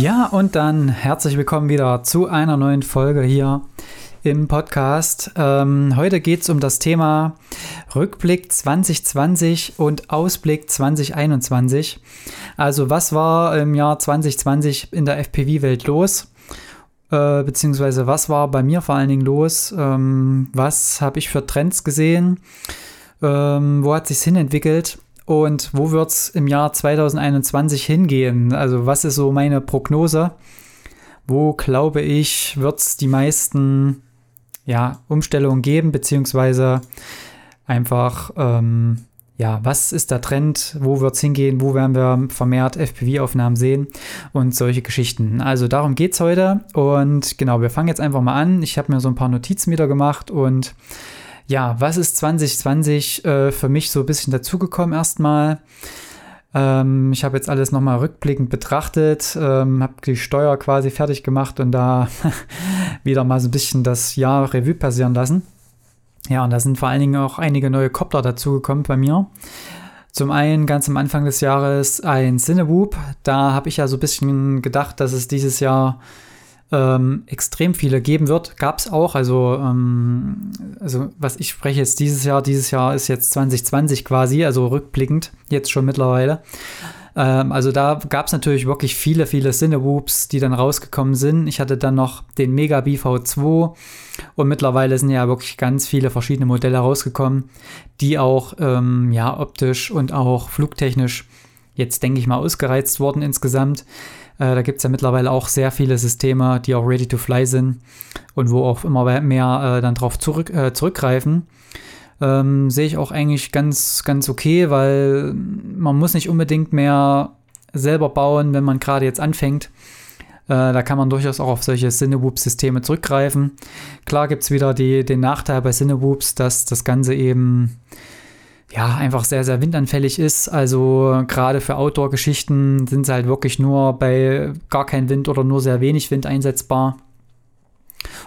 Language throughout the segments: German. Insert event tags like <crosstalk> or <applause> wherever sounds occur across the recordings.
Ja, und dann herzlich willkommen wieder zu einer neuen Folge hier im Podcast. Ähm, heute geht es um das Thema Rückblick 2020 und Ausblick 2021. Also was war im Jahr 2020 in der FPV-Welt los? Äh, beziehungsweise was war bei mir vor allen Dingen los? Ähm, was habe ich für Trends gesehen? Ähm, wo hat sich hinentwickelt? Und wo wird es im Jahr 2021 hingehen? Also was ist so meine Prognose? Wo glaube ich, wird es die meisten ja, Umstellungen geben, beziehungsweise einfach, ähm, ja, was ist der Trend, wo wird es hingehen, wo werden wir vermehrt FPV-Aufnahmen sehen und solche Geschichten. Also darum geht es heute und genau, wir fangen jetzt einfach mal an. Ich habe mir so ein paar Notizen wieder gemacht und ja, was ist 2020 äh, für mich so ein bisschen dazugekommen erstmal? Ähm, ich habe jetzt alles nochmal rückblickend betrachtet, ähm, habe die Steuer quasi fertig gemacht und da <laughs> wieder mal so ein bisschen das Jahr Revue passieren lassen. Ja, und da sind vor allen Dingen auch einige neue Copter dazugekommen bei mir. Zum einen ganz am Anfang des Jahres ein Cinewoop. Da habe ich ja so ein bisschen gedacht, dass es dieses Jahr ähm, extrem viele geben wird. Gab es auch. Also, ähm, also, was ich spreche jetzt dieses Jahr, dieses Jahr ist jetzt 2020 quasi, also rückblickend, jetzt schon mittlerweile. Ähm, also da gab es natürlich wirklich viele, viele Cinewoops, die dann rausgekommen sind. Ich hatte dann noch den Mega BV2 und mittlerweile sind ja wirklich ganz viele verschiedene Modelle rausgekommen, die auch ähm, ja, optisch und auch flugtechnisch jetzt, denke ich mal, ausgereizt wurden insgesamt. Äh, da gibt es ja mittlerweile auch sehr viele Systeme, die auch ready to fly sind und wo auch immer mehr äh, dann drauf zurück, äh, zurückgreifen. Ähm, Sehe ich auch eigentlich ganz, ganz okay, weil man muss nicht unbedingt mehr selber bauen, wenn man gerade jetzt anfängt. Äh, da kann man durchaus auch auf solche Cinewhoop-Systeme zurückgreifen. Klar gibt es wieder die, den Nachteil bei Cinewhoops, dass das Ganze eben ja, einfach sehr, sehr windanfällig ist. Also gerade für Outdoor-Geschichten sind sie halt wirklich nur bei gar kein Wind oder nur sehr wenig Wind einsetzbar.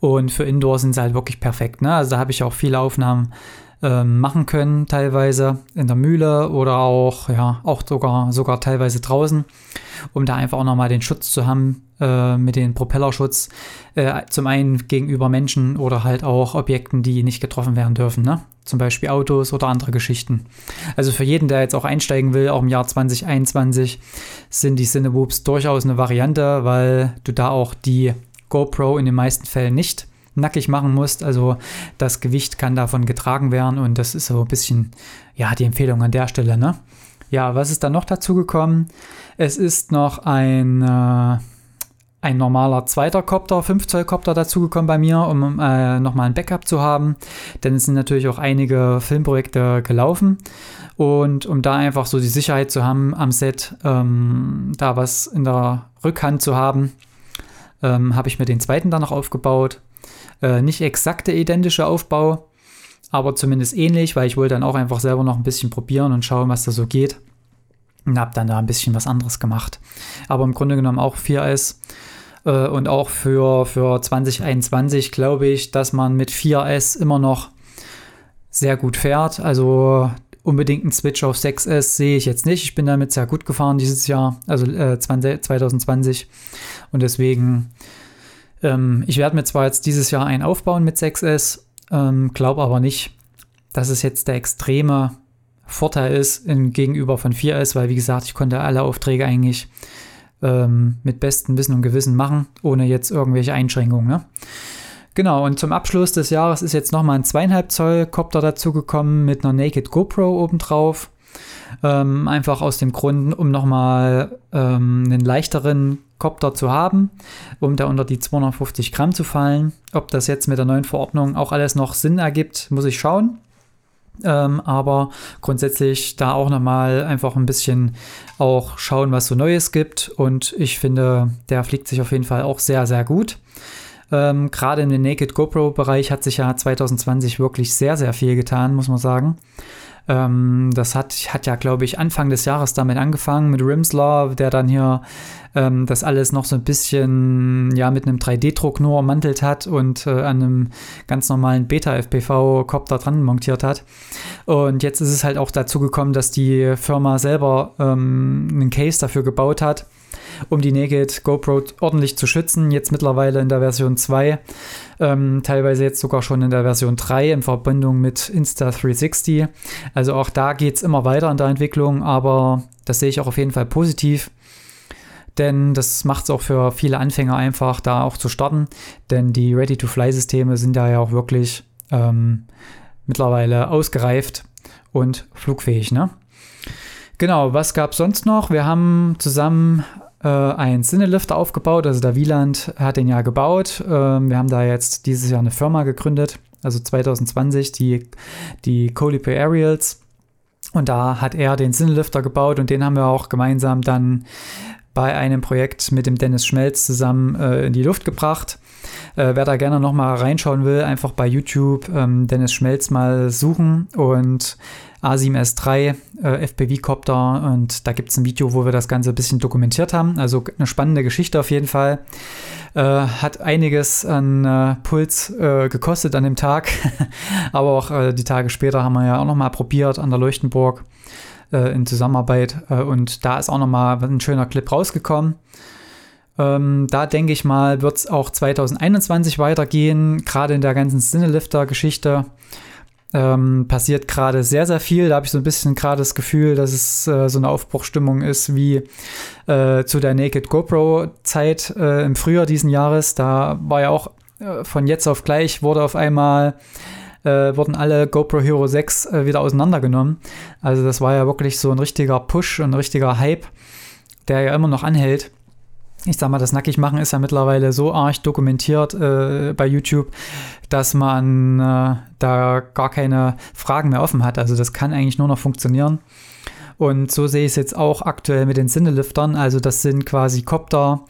Und für Indoor sind sie halt wirklich perfekt. Ne? Also da habe ich auch viele Aufnahmen äh, machen können, teilweise in der Mühle oder auch, ja, auch sogar, sogar teilweise draußen, um da einfach auch nochmal den Schutz zu haben äh, mit dem Propellerschutz. Äh, zum einen gegenüber Menschen oder halt auch Objekten, die nicht getroffen werden dürfen. Ne? zum Beispiel Autos oder andere Geschichten. Also für jeden, der jetzt auch einsteigen will, auch im Jahr 2021, sind die Cinewhoops durchaus eine Variante, weil du da auch die GoPro in den meisten Fällen nicht nackig machen musst. Also das Gewicht kann davon getragen werden und das ist so ein bisschen, ja, die Empfehlung an der Stelle, ne? Ja, was ist da noch dazu gekommen? Es ist noch ein äh, ein normaler zweiter Copter, 5 Zoll Copter dazugekommen bei mir, um äh, nochmal ein Backup zu haben. Denn es sind natürlich auch einige Filmprojekte gelaufen. Und um da einfach so die Sicherheit zu haben am Set, ähm, da was in der Rückhand zu haben, ähm, habe ich mir den zweiten dann noch aufgebaut. Äh, nicht exakte identische Aufbau, aber zumindest ähnlich, weil ich wollte dann auch einfach selber noch ein bisschen probieren und schauen, was da so geht. Und habe dann da ein bisschen was anderes gemacht. Aber im Grunde genommen auch 4S äh, und auch für, für 2021 glaube ich, dass man mit 4S immer noch sehr gut fährt. Also unbedingt einen Switch auf 6S sehe ich jetzt nicht. Ich bin damit sehr gut gefahren dieses Jahr, also äh, 20, 2020. Und deswegen, ähm, ich werde mir zwar jetzt dieses Jahr einen aufbauen mit 6S, ähm, glaube aber nicht, dass es jetzt der extreme Vorteil ist in, gegenüber von 4S, weil wie gesagt, ich konnte alle Aufträge eigentlich ähm, mit bestem Wissen und Gewissen machen, ohne jetzt irgendwelche Einschränkungen. Ne? Genau, und zum Abschluss des Jahres ist jetzt nochmal ein zweieinhalb Zoll Copter dazugekommen mit einer Naked GoPro obendrauf. Ähm, einfach aus dem Grund, um nochmal ähm, einen leichteren Copter zu haben, um da unter die 250 Gramm zu fallen. Ob das jetzt mit der neuen Verordnung auch alles noch Sinn ergibt, muss ich schauen. Ähm, aber grundsätzlich da auch nochmal einfach ein bisschen auch schauen, was so Neues gibt. Und ich finde, der fliegt sich auf jeden Fall auch sehr, sehr gut. Ähm, Gerade in dem Naked GoPro-Bereich hat sich ja 2020 wirklich sehr, sehr viel getan, muss man sagen. Ähm, das hat, hat ja, glaube ich, Anfang des Jahres damit angefangen mit Rimslaw, der dann hier ähm, das alles noch so ein bisschen ja mit einem 3D-Druck nur ummantelt hat und äh, an einem ganz normalen Beta-FPV-Copter dran montiert hat. Und jetzt ist es halt auch dazu gekommen, dass die Firma selber ähm, einen Case dafür gebaut hat um die Naked GoPro ordentlich zu schützen. Jetzt mittlerweile in der Version 2, ähm, teilweise jetzt sogar schon in der Version 3 in Verbindung mit Insta360. Also auch da geht es immer weiter in der Entwicklung, aber das sehe ich auch auf jeden Fall positiv denn das macht es auch für viele Anfänger einfach, da auch zu starten, denn die Ready-to-Fly-Systeme sind da ja auch wirklich ähm, mittlerweile ausgereift und flugfähig. Ne? Genau, was gab es sonst noch? Wir haben zusammen äh, einen Cinnelifter aufgebaut, also der Wieland hat den ja gebaut. Ähm, wir haben da jetzt dieses Jahr eine Firma gegründet, also 2020, die, die Colipe Aerials. Und da hat er den Sinnelifter gebaut und den haben wir auch gemeinsam dann bei einem Projekt mit dem Dennis Schmelz zusammen äh, in die Luft gebracht. Äh, wer da gerne nochmal reinschauen will, einfach bei YouTube ähm, Dennis Schmelz mal suchen und A7S3 äh, FPV-Copter und da gibt es ein Video, wo wir das Ganze ein bisschen dokumentiert haben. Also eine spannende Geschichte auf jeden Fall. Äh, hat einiges an äh, Puls äh, gekostet an dem Tag, <laughs> aber auch äh, die Tage später haben wir ja auch nochmal probiert an der Leuchtenburg äh, in Zusammenarbeit und da ist auch nochmal ein schöner Clip rausgekommen. Ähm, da denke ich mal, wird es auch 2021 weitergehen, gerade in der ganzen Cinelifter-Geschichte. Ähm, passiert gerade sehr, sehr viel. Da habe ich so ein bisschen gerade das Gefühl, dass es äh, so eine Aufbruchstimmung ist wie äh, zu der Naked GoPro-Zeit äh, im Frühjahr diesen Jahres. Da war ja auch äh, von jetzt auf gleich wurde auf einmal äh, wurden alle GoPro Hero 6 äh, wieder auseinandergenommen. Also das war ja wirklich so ein richtiger Push und ein richtiger Hype, der ja immer noch anhält ich sag mal, das Nackigmachen ist ja mittlerweile so arg dokumentiert äh, bei YouTube, dass man äh, da gar keine Fragen mehr offen hat. Also das kann eigentlich nur noch funktionieren. Und so sehe ich es jetzt auch aktuell mit den Sinneliftern. Also das sind quasi Copter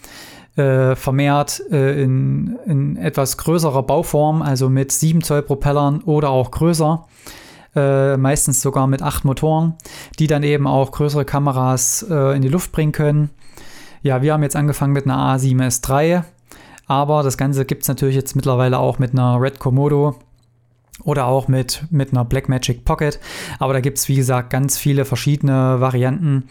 äh, vermehrt äh, in, in etwas größerer Bauform, also mit 7 Zoll Propellern oder auch größer. Äh, meistens sogar mit acht Motoren, die dann eben auch größere Kameras äh, in die Luft bringen können ja, wir haben jetzt angefangen mit einer A7S3, aber das Ganze gibt es natürlich jetzt mittlerweile auch mit einer Red Komodo oder auch mit, mit einer Blackmagic Pocket. Aber da gibt es, wie gesagt, ganz viele verschiedene Varianten.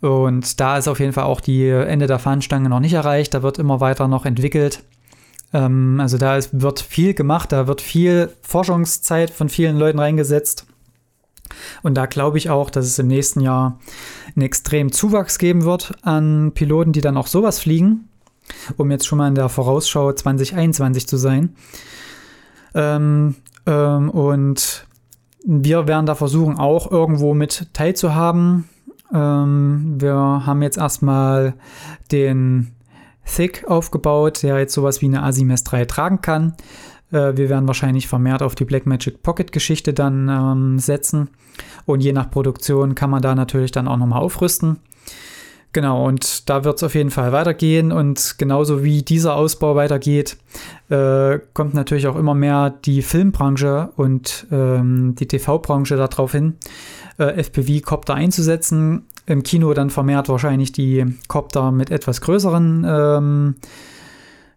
Und da ist auf jeden Fall auch die Ende der Fahnenstange noch nicht erreicht. Da wird immer weiter noch entwickelt. Ähm, also da ist, wird viel gemacht, da wird viel Forschungszeit von vielen Leuten reingesetzt. Und da glaube ich auch, dass es im nächsten Jahr einen extremen Zuwachs geben wird an Piloten, die dann auch sowas fliegen, um jetzt schon mal in der Vorausschau 2021 zu sein. Ähm, ähm, und wir werden da versuchen, auch irgendwo mit teilzuhaben. Ähm, wir haben jetzt erstmal den Thick aufgebaut, der jetzt sowas wie eine Asimes 3 tragen kann. Äh, wir werden wahrscheinlich vermehrt auf die Blackmagic Pocket Geschichte dann ähm, setzen. Und je nach Produktion kann man da natürlich dann auch nochmal aufrüsten. Genau, und da wird es auf jeden Fall weitergehen. Und genauso wie dieser Ausbau weitergeht, äh, kommt natürlich auch immer mehr die Filmbranche und ähm, die TV-Branche darauf hin, äh, FPV-Copter einzusetzen. Im Kino dann vermehrt wahrscheinlich die Copter mit etwas größeren ähm,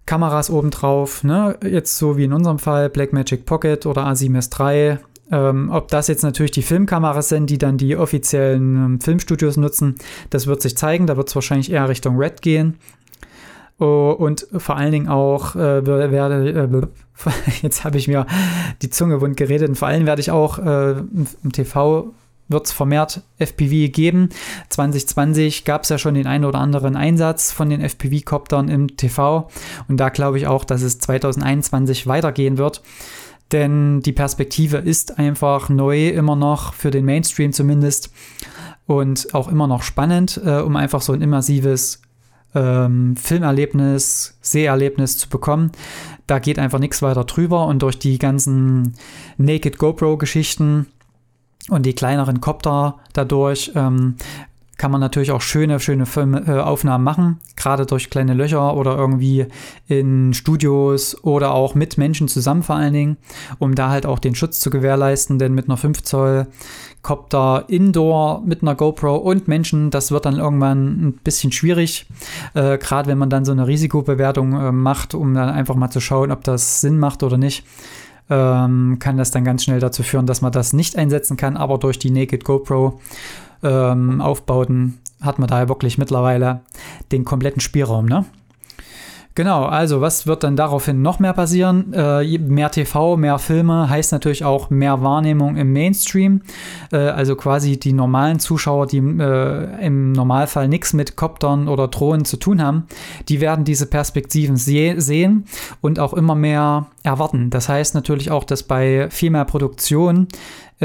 Kameras obendrauf, ne? Jetzt so wie in unserem Fall Blackmagic Pocket oder A7S III. Ähm, ob das jetzt natürlich die Filmkameras sind, die dann die offiziellen ähm, Filmstudios nutzen, das wird sich zeigen. Da wird es wahrscheinlich eher Richtung Red gehen. Oh, und vor allen Dingen auch äh, werde, äh, <laughs> jetzt habe ich mir die Zunge wund geredet, und vor allem werde ich auch äh, im TV wird es vermehrt FPV geben. 2020 gab es ja schon den einen oder anderen Einsatz von den FPV-Koptern im TV und da glaube ich auch, dass es 2021 weitergehen wird. Denn die Perspektive ist einfach neu, immer noch für den Mainstream zumindest und auch immer noch spannend, äh, um einfach so ein immersives ähm, Filmerlebnis, Seherlebnis zu bekommen. Da geht einfach nichts weiter drüber und durch die ganzen Naked GoPro-Geschichten und die kleineren Copter dadurch ähm, kann man natürlich auch schöne, schöne Film, äh, Aufnahmen machen, gerade durch kleine Löcher oder irgendwie in Studios oder auch mit Menschen zusammen vor allen Dingen, um da halt auch den Schutz zu gewährleisten, denn mit einer 5 Zoll Copter Indoor mit einer GoPro und Menschen, das wird dann irgendwann ein bisschen schwierig, äh, gerade wenn man dann so eine Risikobewertung äh, macht, um dann einfach mal zu schauen, ob das Sinn macht oder nicht ähm, kann das dann ganz schnell dazu führen, dass man das nicht einsetzen kann. Aber durch die Naked GoPro ähm, Aufbauten hat man da wirklich mittlerweile den kompletten Spielraum, ne? Genau, also was wird dann daraufhin noch mehr passieren? Äh, mehr TV, mehr Filme heißt natürlich auch mehr Wahrnehmung im Mainstream. Äh, also quasi die normalen Zuschauer, die äh, im Normalfall nichts mit Koptern oder Drohnen zu tun haben, die werden diese Perspektiven se sehen und auch immer mehr erwarten. Das heißt natürlich auch, dass bei viel mehr Produktion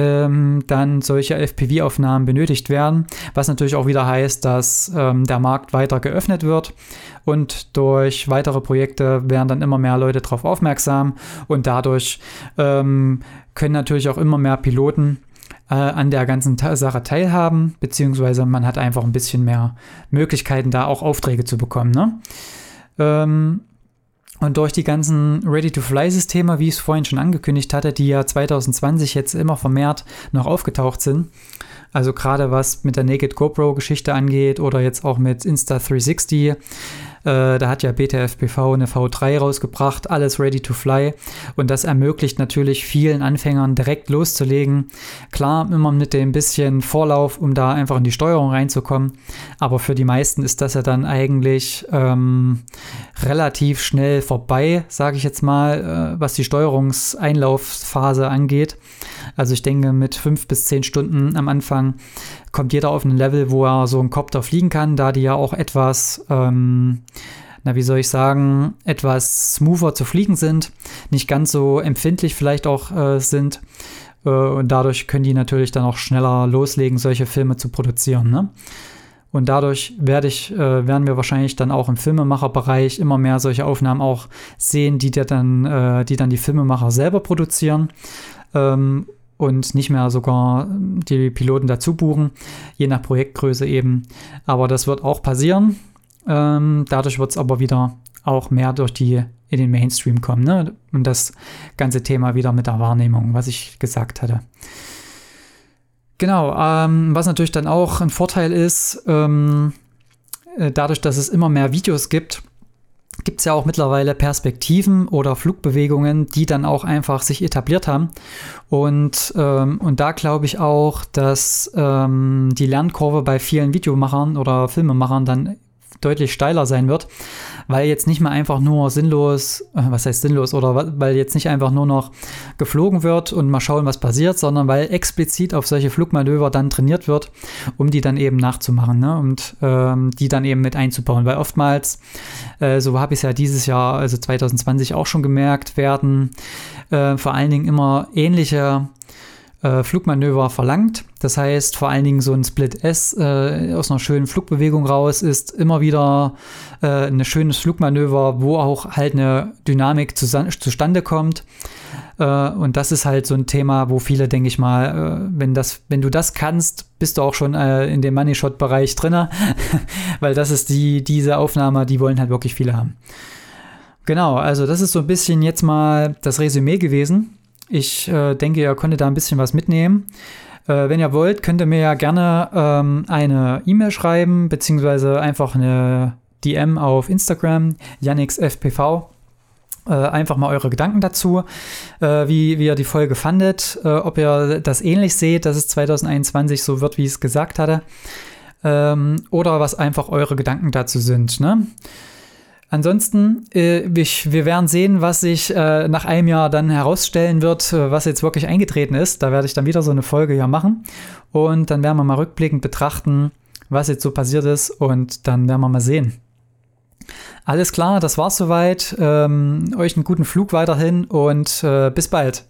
ähm, dann solche FPV-Aufnahmen benötigt werden, was natürlich auch wieder heißt, dass ähm, der Markt weiter geöffnet wird und durch weitere Projekte werden dann immer mehr Leute darauf aufmerksam und dadurch ähm, können natürlich auch immer mehr Piloten äh, an der ganzen Sache teilhaben, beziehungsweise man hat einfach ein bisschen mehr Möglichkeiten, da auch Aufträge zu bekommen. Ne? Ähm, und durch die ganzen Ready-to-Fly-Systeme, wie ich es vorhin schon angekündigt hatte, die ja 2020 jetzt immer vermehrt noch aufgetaucht sind, also gerade was mit der Naked GoPro-Geschichte angeht oder jetzt auch mit Insta360, äh, da hat ja BTFPV eine V3 rausgebracht, alles ready to fly. Und das ermöglicht natürlich vielen Anfängern direkt loszulegen. Klar, immer mit dem bisschen Vorlauf, um da einfach in die Steuerung reinzukommen. Aber für die meisten ist das ja dann eigentlich ähm, relativ schnell vorbei, sage ich jetzt mal, äh, was die Steuerungseinlaufphase angeht. Also ich denke, mit fünf bis zehn Stunden am Anfang kommt jeder auf ein Level, wo er so einen Copter fliegen kann, da die ja auch etwas, ähm, na wie soll ich sagen, etwas smoother zu fliegen sind, nicht ganz so empfindlich vielleicht auch äh, sind. Äh, und dadurch können die natürlich dann auch schneller loslegen, solche Filme zu produzieren. Ne? Und dadurch werde ich, äh, werden wir wahrscheinlich dann auch im Filmemacherbereich immer mehr solche Aufnahmen auch sehen, die, dann, äh, die dann die Filmemacher selber produzieren. Ähm, und nicht mehr sogar die Piloten dazu buchen, je nach Projektgröße eben. Aber das wird auch passieren. Ähm, dadurch wird es aber wieder auch mehr durch die in den Mainstream kommen. Ne? Und das ganze Thema wieder mit der Wahrnehmung, was ich gesagt hatte. Genau, ähm, was natürlich dann auch ein Vorteil ist, ähm, äh, dadurch, dass es immer mehr Videos gibt, gibt es ja auch mittlerweile Perspektiven oder Flugbewegungen, die dann auch einfach sich etabliert haben. Und, ähm, und da glaube ich auch, dass ähm, die Lernkurve bei vielen Videomachern oder Filmemachern dann deutlich steiler sein wird, weil jetzt nicht mehr einfach nur sinnlos, äh, was heißt sinnlos, oder weil jetzt nicht einfach nur noch geflogen wird und mal schauen, was passiert, sondern weil explizit auf solche Flugmanöver dann trainiert wird, um die dann eben nachzumachen ne? und ähm, die dann eben mit einzubauen, weil oftmals, äh, so habe ich es ja dieses Jahr, also 2020 auch schon gemerkt, werden äh, vor allen Dingen immer ähnliche äh, Flugmanöver verlangt. Das heißt, vor allen Dingen so ein Split S äh, aus einer schönen Flugbewegung raus ist immer wieder äh, ein schönes Flugmanöver, wo auch halt eine Dynamik zu, zustande kommt. Äh, und das ist halt so ein Thema, wo viele, denke ich mal, äh, wenn, das, wenn du das kannst, bist du auch schon äh, in dem Money Shot-Bereich drin, <laughs> weil das ist die, diese Aufnahme, die wollen halt wirklich viele haben. Genau, also das ist so ein bisschen jetzt mal das Resümee gewesen. Ich äh, denke, ihr konntet da ein bisschen was mitnehmen. Äh, wenn ihr wollt, könnt ihr mir ja gerne ähm, eine E-Mail schreiben, beziehungsweise einfach eine DM auf Instagram, YannixFPV. Äh, einfach mal eure Gedanken dazu, äh, wie, wie ihr die Folge fandet, äh, ob ihr das ähnlich seht, dass es 2021 so wird, wie ich es gesagt hatte, ähm, oder was einfach eure Gedanken dazu sind. Ne? Ansonsten, äh, ich, wir werden sehen, was sich äh, nach einem Jahr dann herausstellen wird, äh, was jetzt wirklich eingetreten ist. Da werde ich dann wieder so eine Folge ja machen. Und dann werden wir mal rückblickend betrachten, was jetzt so passiert ist. Und dann werden wir mal sehen. Alles klar, das war's soweit. Ähm, euch einen guten Flug weiterhin und äh, bis bald.